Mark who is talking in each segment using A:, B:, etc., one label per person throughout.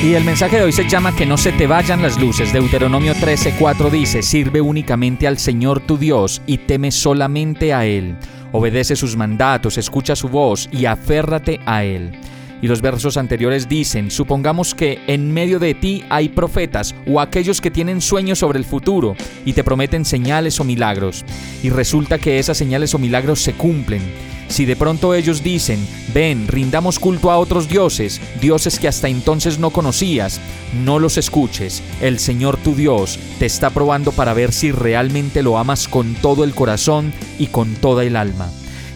A: Y el mensaje de hoy se llama Que no se te vayan las luces. Deuteronomio 13:4 dice, Sirve únicamente al Señor tu Dios y teme solamente a Él. Obedece sus mandatos, escucha su voz y aférrate a Él. Y los versos anteriores dicen, supongamos que en medio de ti hay profetas o aquellos que tienen sueños sobre el futuro y te prometen señales o milagros. Y resulta que esas señales o milagros se cumplen. Si de pronto ellos dicen, ven, rindamos culto a otros dioses, dioses que hasta entonces no conocías, no los escuches. El Señor tu Dios te está probando para ver si realmente lo amas con todo el corazón y con toda el alma.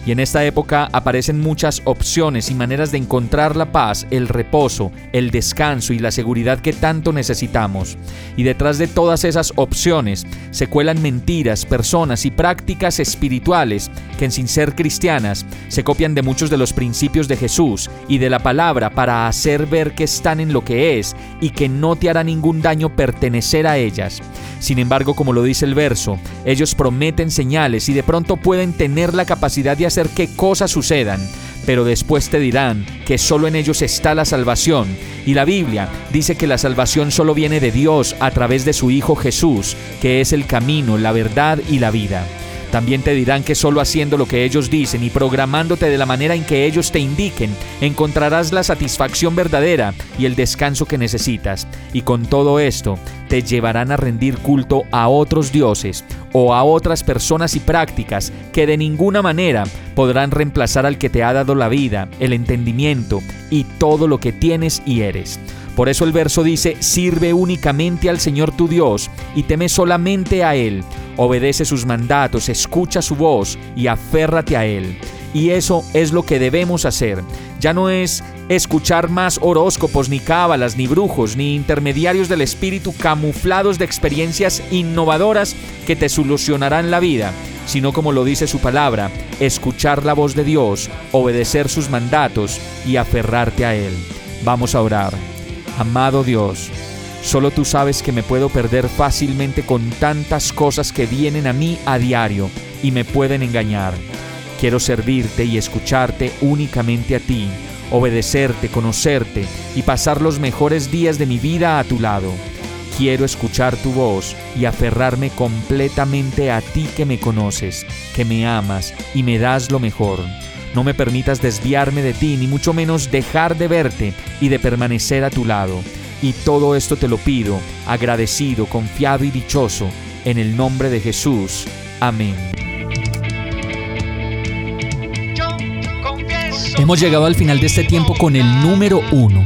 A: Y en esta época aparecen muchas opciones y maneras de encontrar la paz, el reposo, el descanso y la seguridad que tanto necesitamos. Y detrás de todas esas opciones se cuelan mentiras, personas y prácticas espirituales que sin ser cristianas se copian de muchos de los principios de Jesús y de la palabra para hacer ver que están en lo que es y que no te hará ningún daño pertenecer a ellas. Sin embargo, como lo dice el verso, ellos prometen señales y de pronto pueden tener la capacidad de hacer que cosas sucedan, pero después te dirán que solo en ellos está la salvación. Y la Biblia dice que la salvación solo viene de Dios a través de su Hijo Jesús, que es el camino, la verdad y la vida. También te dirán que solo haciendo lo que ellos dicen y programándote de la manera en que ellos te indiquen, encontrarás la satisfacción verdadera y el descanso que necesitas. Y con todo esto, te llevarán a rendir culto a otros dioses o a otras personas y prácticas que de ninguna manera podrán reemplazar al que te ha dado la vida, el entendimiento y todo lo que tienes y eres. Por eso el verso dice, sirve únicamente al Señor tu Dios y teme solamente a Él, obedece sus mandatos, escucha su voz y aférrate a Él. Y eso es lo que debemos hacer. Ya no es escuchar más horóscopos, ni cábalas, ni brujos, ni intermediarios del espíritu camuflados de experiencias innovadoras que te solucionarán la vida, sino como lo dice su palabra, escuchar la voz de Dios, obedecer sus mandatos y aferrarte a Él. Vamos a orar. Amado Dios, solo tú sabes que me puedo perder fácilmente con tantas cosas que vienen a mí a diario y me pueden engañar. Quiero servirte y escucharte únicamente a ti, obedecerte, conocerte y pasar los mejores días de mi vida a tu lado. Quiero escuchar tu voz y aferrarme completamente a ti que me conoces, que me amas y me das lo mejor. No me permitas desviarme de ti, ni mucho menos dejar de verte y de permanecer a tu lado. Y todo esto te lo pido, agradecido, confiado y dichoso, en el nombre de Jesús. Amén. Hemos llegado al final de este tiempo con el número uno.